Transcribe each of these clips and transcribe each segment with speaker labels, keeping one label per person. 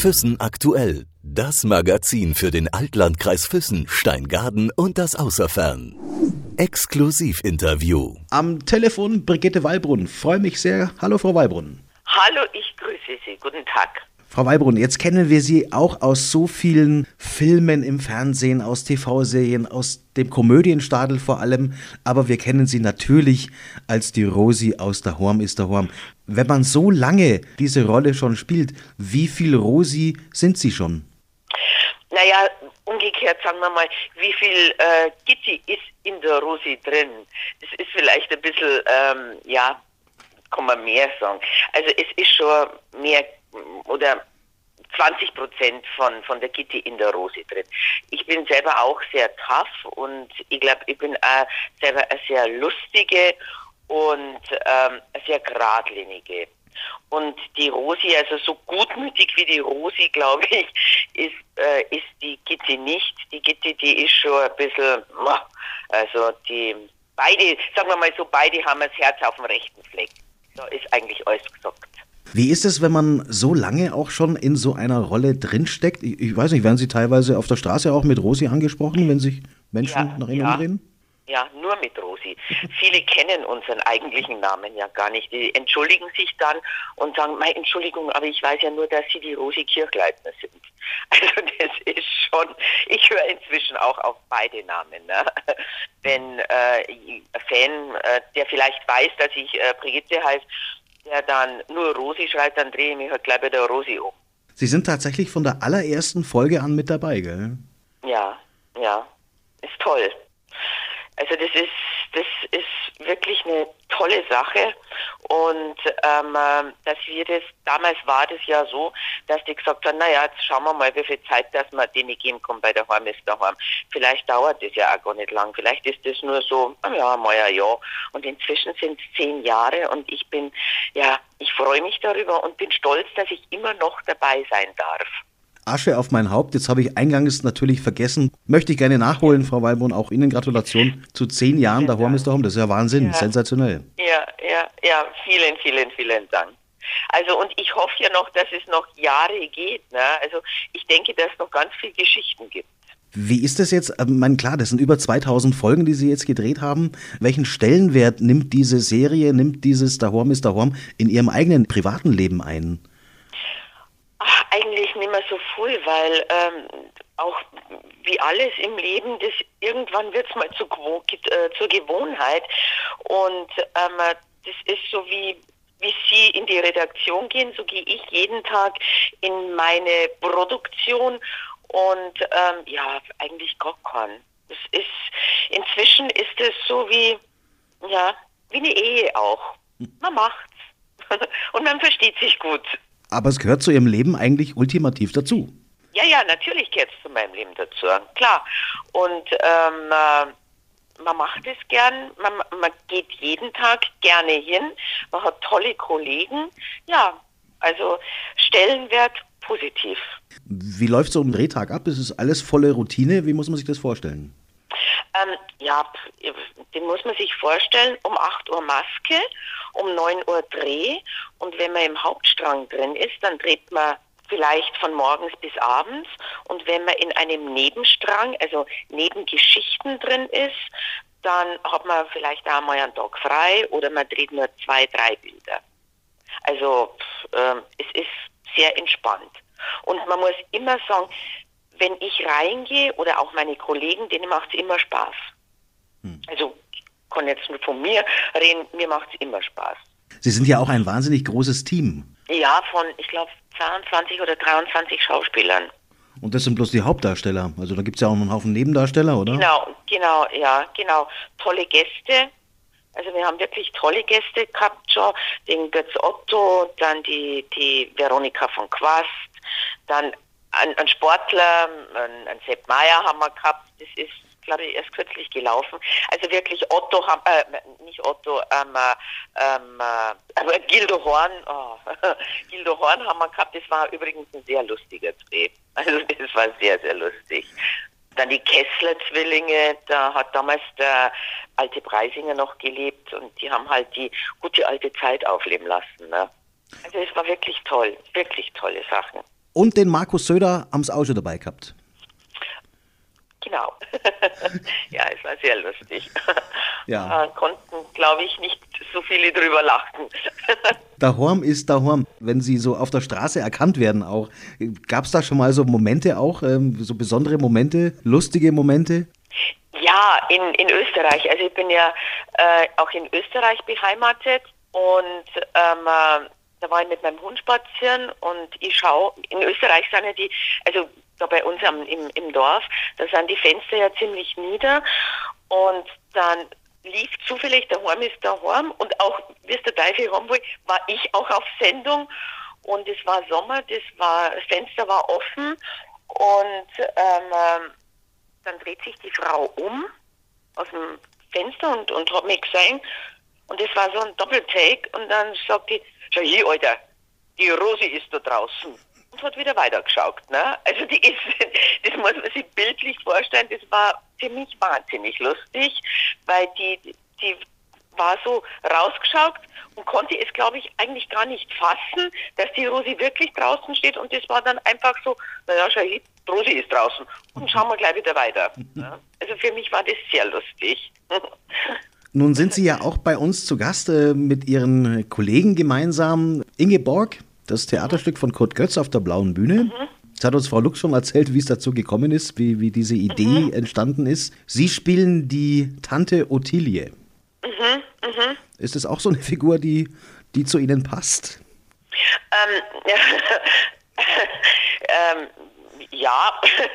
Speaker 1: Füssen aktuell. Das Magazin für den Altlandkreis Füssen, Steingaden und das Außerfern. Exklusivinterview.
Speaker 2: Am Telefon Brigitte Wallbrunn. Freue mich sehr. Hallo, Frau Wallbrunn.
Speaker 3: Hallo, ich grüße Sie. Guten Tag.
Speaker 2: Frau Wallbrunn, jetzt kennen wir Sie auch aus so vielen Filmen im Fernsehen, aus TV-Serien, aus dem Komödienstadel vor allem, aber wir kennen Sie natürlich als die Rosi aus der Horm ist der Horm. Wenn man so lange diese Rolle schon spielt, wie viel Rosi sind Sie schon?
Speaker 3: Naja, umgekehrt sagen wir mal, wie viel äh, Gitti ist in der Rosi drin? Das ist vielleicht ein bisschen, ähm, ja, kann man mehr sagen. Also es ist schon mehr oder 20 Prozent von, von der Gitti in der Rosi drin. Ich bin selber auch sehr tough und ich glaube, ich bin auch selber eine sehr lustige und ähm, sehr geradlinige. Und die Rosi, also so gutmütig wie die Rosi, glaube ich, ist, äh, ist die Gitti nicht. Die Gitti, die ist schon ein bisschen, also die, beide, sagen wir mal so, beide haben das Herz auf dem rechten Fleck. Da ist eigentlich alles gesagt.
Speaker 2: Wie ist es, wenn man so lange auch schon in so einer Rolle drinsteckt? Ich, ich weiß nicht, werden Sie teilweise auf der Straße auch mit Rosi angesprochen, wenn sich Menschen
Speaker 3: Ja,
Speaker 2: nach Ihnen
Speaker 3: ja.
Speaker 2: umdrehen?
Speaker 3: Ja, nur mit Rosi. Viele kennen unseren eigentlichen Namen ja gar nicht. Die entschuldigen sich dann und sagen, meine Entschuldigung, aber ich weiß ja nur, dass Sie die Rosi Kirchleitner sind. Also das ist schon, ich höre inzwischen auch auf beide Namen. Ne? Wenn äh, ein Fan, äh, der vielleicht weiß, dass ich äh, Brigitte heiße, der dann nur Rosi schreit, dann drehe ich mich halt gleich bei der Rosi um.
Speaker 2: Sie sind tatsächlich von der allerersten Folge an mit dabei, gell?
Speaker 3: Ja, ja, ist toll. Also das ist, das ist wirklich eine tolle Sache und ähm, dass wir das, damals war das ja so, dass die gesagt haben, naja, jetzt schauen wir mal, wie viel Zeit, dass wir denen geben können bei der Heim ist daheim. Vielleicht dauert das ja auch gar nicht lang, vielleicht ist das nur so, na ja, mal ein Jahr und inzwischen sind es zehn Jahre und ich bin, ja, ich freue mich darüber und bin stolz, dass ich immer noch dabei sein darf.
Speaker 2: Asche auf mein Haupt, jetzt habe ich eingangs natürlich vergessen. Möchte ich gerne nachholen, Frau Wallbrunn. Auch Ihnen Gratulation zu zehn Jahren der Horm ist der Horm. Das ist ja Wahnsinn,
Speaker 3: Ja.
Speaker 2: sensationell.
Speaker 3: Ja, ja, ja, vielen, vielen, vielen Dank. Also und ich hoffe ja noch, dass es noch Jahre geht. Ne? Also ich denke, dass es noch ganz viele Geschichten gibt.
Speaker 2: Wie ist das jetzt? Ähm, mein, klar, das sind über 2000 Folgen, die Sie jetzt gedreht haben. Welchen Stellenwert nimmt diese Serie, nimmt dieses Der Horm ist der Horm in Ihrem eigenen privaten Leben ein?
Speaker 3: Ach, eigentlich nicht mehr so viel, weil ähm, auch wie alles im Leben, das irgendwann wird es mal zu, äh, zur Gewohnheit. Und ähm, das ist so wie wie Sie in die Redaktion gehen, so gehe ich jeden Tag in meine Produktion und ähm, ja, eigentlich gar keinen. Es ist inzwischen ist es so wie ja, wie eine Ehe auch. Man macht's. Und man versteht sich gut.
Speaker 2: Aber es gehört zu Ihrem Leben eigentlich ultimativ dazu.
Speaker 3: Ja, ja, natürlich gehört es zu meinem Leben dazu, klar. Und ähm, äh, man macht es gern, man, man geht jeden Tag gerne hin, man hat tolle Kollegen. Ja, also Stellenwert positiv.
Speaker 2: Wie läuft so ein Drehtag ab? Ist es alles volle Routine? Wie muss man sich das vorstellen?
Speaker 3: Ähm, ja, den muss man sich vorstellen, um 8 Uhr Maske, um 9 Uhr Dreh und wenn man im Hauptstrang drin ist, dann dreht man vielleicht von morgens bis abends und wenn man in einem Nebenstrang, also neben Geschichten drin ist, dann hat man vielleicht auch mal einen Tag frei oder man dreht nur zwei, drei Bilder. Also ähm, es ist sehr entspannt. Und man muss immer sagen, wenn ich reingehe oder auch meine Kollegen, denen macht es immer Spaß. Also ich kann jetzt nur von mir reden, mir macht es immer Spaß.
Speaker 2: Sie sind ja auch ein wahnsinnig großes Team.
Speaker 3: Ja, von, ich glaube, 22 oder 23 Schauspielern.
Speaker 2: Und das sind bloß die Hauptdarsteller. Also da gibt es ja auch noch einen Haufen Nebendarsteller, oder?
Speaker 3: Genau, genau, ja, genau. Tolle Gäste. Also wir haben wirklich tolle Gäste gehabt schon. Den Götz Otto, dann die, die Veronika von Quast, dann ein, ein Sportler, ein, ein Sepp Meier haben wir gehabt. Das ist, glaube ich, erst kürzlich gelaufen. Also wirklich Otto haben, äh, nicht Otto, ähm, äh, ähm, äh, Gildo Horn, oh, Gildo Horn haben wir gehabt. Das war übrigens ein sehr lustiger Dreh. Also das war sehr, sehr lustig. Dann die Kessler-Zwillinge, da hat damals der alte Preisinger noch gelebt und die haben halt die gute alte Zeit aufleben lassen. Ne? Also es war wirklich toll, wirklich tolle Sachen.
Speaker 2: Und den Markus Söder haben Sie auch schon dabei gehabt.
Speaker 3: Genau. ja, es war sehr lustig.
Speaker 2: Ja.
Speaker 3: Konnten, glaube ich, nicht so viele drüber lachen.
Speaker 2: Dahorm ist Dahorm. Wenn Sie so auf der Straße erkannt werden auch, gab es da schon mal so Momente auch, ähm, so besondere Momente, lustige Momente?
Speaker 3: Ja, in, in Österreich. Also ich bin ja äh, auch in Österreich beheimatet und ähm, äh, da war ich mit meinem Hund spazieren und ich schaue, in Österreich sind ja die, also da bei uns am, im, im Dorf, da sind die Fenster ja ziemlich nieder und dann lief zufällig der Horm ist der Horm und auch, wie es der Teufel haben will, war ich auch auf Sendung und es war Sommer, das war, das Fenster war offen und ähm, dann dreht sich die Frau um aus dem Fenster und, und hat mich gesehen und es war so ein Doppeltake und dann sagt die, schau hier, Alter, die Rosi ist da draußen und hat wieder weitergeschaut. Ne? Also die ist, das muss man sich bildlich vorstellen, das war für mich wahnsinnig lustig, weil die, die war so rausgeschaut und konnte es, glaube ich, eigentlich gar nicht fassen, dass die Rosi wirklich draußen steht und das war dann einfach so, naja, schau hier, Rosi ist draußen und schauen wir gleich wieder weiter. Ja? Also für mich war das sehr lustig.
Speaker 2: Nun sind Sie ja auch bei uns zu Gast äh, mit Ihren Kollegen gemeinsam. Ingeborg, das Theaterstück von Kurt Götz auf der blauen Bühne. Mhm. Jetzt hat uns Frau Lux schon erzählt, wie es dazu gekommen ist, wie, wie diese Idee mhm. entstanden ist. Sie spielen die Tante Ottilie. Mhm, mh. Ist es auch so eine Figur, die, die zu Ihnen passt?
Speaker 3: Ähm, ähm, ja,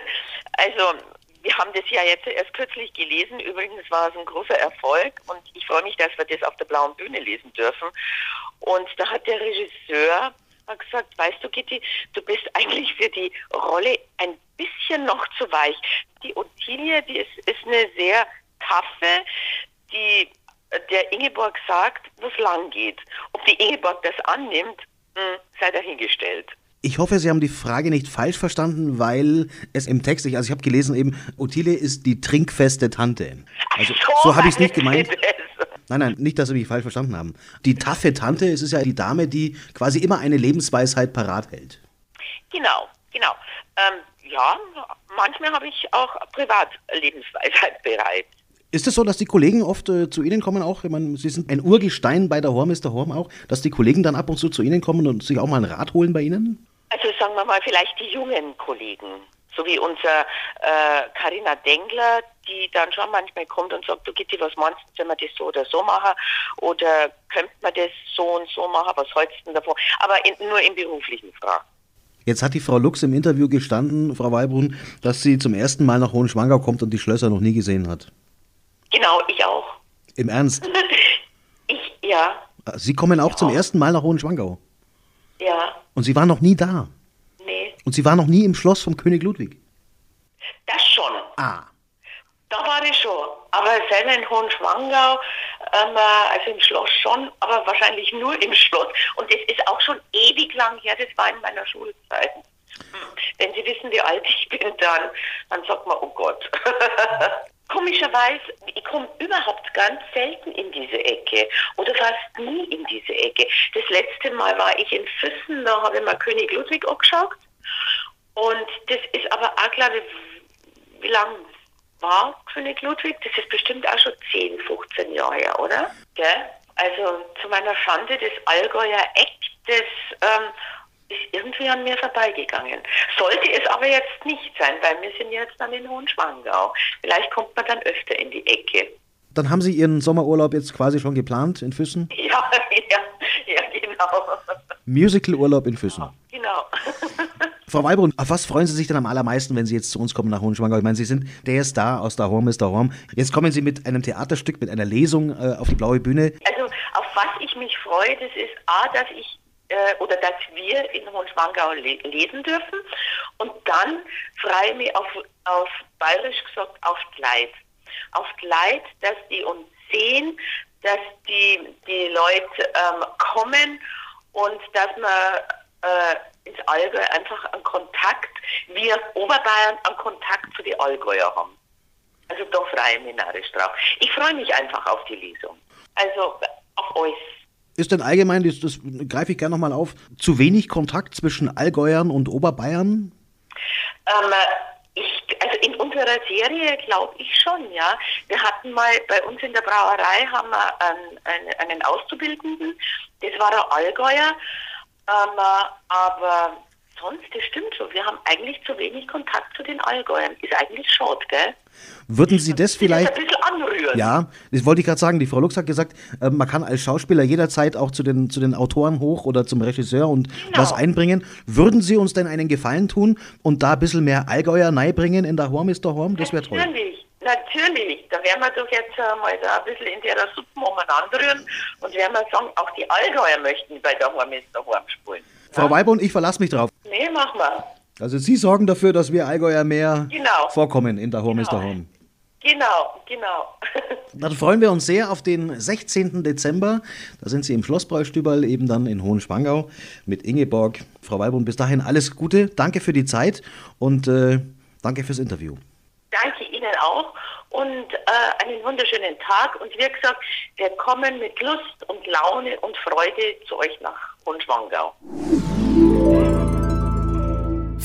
Speaker 3: also wir haben das ja jetzt erst kürzlich gelesen. Übrigens war es ein großer Erfolg und ich freue mich, dass wir das auf der blauen Bühne lesen dürfen. Und da hat der Regisseur gesagt, weißt du, Kitty, du bist eigentlich für die Rolle ein bisschen noch zu weich. Die Ottilie, die ist, ist eine sehr taffe, die der Ingeborg sagt, wo es lang geht. Ob die Ingeborg das annimmt, hm, sei dahingestellt.
Speaker 2: Ich hoffe, Sie haben die Frage nicht falsch verstanden, weil es im Text, also ich habe gelesen eben, Ottilie ist die trinkfeste Tante. Also, so, so habe ich es nicht gemeint. Nein, nein, nicht, dass Sie mich falsch verstanden haben. Die taffe Tante, es ist ja die Dame, die quasi immer eine Lebensweisheit parat hält.
Speaker 3: Genau, genau. Ähm, ja, manchmal habe ich auch privat Lebensweisheit bereit.
Speaker 2: Ist es so, dass die Kollegen oft äh, zu Ihnen kommen auch? Ich meine, Sie sind ein Urgestein bei der Horm, ist der Horm auch, dass die Kollegen dann ab und zu zu Ihnen kommen und sich auch mal einen Rat holen bei Ihnen?
Speaker 3: Also sagen wir mal vielleicht die jungen Kollegen, so wie unser Karina äh, Dengler, die dann schon manchmal kommt und sagt, du Gitti, was meinst du, wenn wir das so oder so machen? Oder könnte man das so und so machen? Was hältst du davon? Aber in, nur in beruflichen Fragen.
Speaker 2: Jetzt hat die Frau Lux im Interview gestanden, Frau Weibrun, dass sie zum ersten Mal nach Hohenschwangau kommt und die Schlösser noch nie gesehen hat.
Speaker 3: Genau, ich auch.
Speaker 2: Im Ernst?
Speaker 3: ich, ja.
Speaker 2: Sie kommen auch ja. zum ersten Mal nach Hohenschwangau?
Speaker 3: Ja.
Speaker 2: Und Sie waren noch nie da?
Speaker 3: Nee.
Speaker 2: Und Sie waren noch nie im Schloss vom König Ludwig?
Speaker 3: Das schon.
Speaker 2: Ah.
Speaker 3: Da war ich schon. Aber selber in Hohenschwangau, ähm, also im Schloss schon, aber wahrscheinlich nur im Schloss. Und das ist auch schon ewig lang her, das war in meiner Schulzeit. Hm. Wenn Sie wissen, wie alt ich bin, dann, dann sagt man, oh Gott. Komischerweise, ich komme überhaupt ganz selten in diese Ecke oder fast nie in diese Ecke. Das letzte Mal war ich in Füssen, da habe ich mal König Ludwig angeschaut. Und das ist aber auch, glaube ich, wie lange war König Ludwig? Das ist bestimmt auch schon 10, 15 Jahre her, oder? Gell? Also zu meiner Schande, das Allgäuer Eck, das ähm, ist irgendwie an mir vorbeigegangen. Sollte es aber jetzt nicht sein, weil wir sind jetzt dann in Hohenschwangau. Vielleicht kommt man dann öfter in die Ecke.
Speaker 2: Dann haben Sie Ihren Sommerurlaub jetzt quasi schon geplant in Füssen?
Speaker 3: Ja, ja, ja genau.
Speaker 2: Musical-Urlaub in Füssen.
Speaker 3: Genau.
Speaker 2: Frau Weibrun, auf was freuen Sie sich denn am allermeisten, wenn Sie jetzt zu uns kommen nach Hohenschwangau? Ich meine, Sie sind der da, aus der Horm ist der Horm. Jetzt kommen Sie mit einem Theaterstück, mit einer Lesung äh, auf die blaue Bühne.
Speaker 3: Also auf was ich mich freue, das ist A, dass ich äh, oder dass wir in Hohenschwangau le lesen dürfen. Und dann freue ich mich auf, auf bayerisch gesagt auf Leid. Auf Leid, dass die uns sehen, dass die, die Leute ähm, kommen und dass man äh, ins Allgäu einfach einen Kontakt, wir Oberbayern einen Kontakt zu den Allgäuer haben. Also da freue ich mich narrisch drauf. Ich freue mich einfach auf die Lesung. Also auf euch
Speaker 2: Ist denn allgemein, das, das greife ich gerne nochmal auf, zu wenig Kontakt zwischen Allgäuern und Oberbayern?
Speaker 3: Ähm, ich, also in unserer Serie glaube ich schon, ja. Wir hatten mal bei uns in der Brauerei haben wir einen, einen, Auszubildenden, das war der Allgäuer, ähm, aber sonst, das stimmt schon, wir haben eigentlich zu wenig Kontakt zu den Allgäuern. Ist eigentlich schade, gell?
Speaker 2: Würden Sie das vielleicht.
Speaker 3: Das ein bisschen anrühren.
Speaker 2: Ja, das wollte ich gerade sagen. Die Frau Lux hat gesagt, äh, man kann als Schauspieler jederzeit auch zu den, zu den Autoren hoch oder zum Regisseur und
Speaker 3: Genau.
Speaker 2: was einbringen. Würden Sie uns denn einen Gefallen tun und da ein bisschen mehr Allgäuer bringen in der Horm ist der Horm? Das wäre toll.
Speaker 3: Natürlich, natürlich. Da werden wir doch jetzt äh, mal da ein bisschen in der Suppe umeinander rühren und werden wir sagen, auch die Allgäuer möchten bei der Horm ist der Horm spielen.
Speaker 2: Frau Weibund, ich verlasse mich drauf.
Speaker 3: Nee, machen wir.
Speaker 2: Also Sie sorgen dafür, dass wir Allgäuer mehr
Speaker 3: Genau.
Speaker 2: vorkommen in der Horm ist der Horm.
Speaker 3: Genau, genau.
Speaker 2: Dann freuen wir uns sehr auf den 16. Dezember. Da sind Sie im Schlossbräustüberl, eben dann in Hohenspangau mit Ingeborg. Frau Weibund, bis dahin alles Gute. Danke für die Zeit und äh, danke fürs Interview.
Speaker 3: Danke Ihnen auch und äh, einen wunderschönen Tag. Und wie gesagt, wir kommen mit Lust und Laune und Freude zu euch nach Hohenschwangau.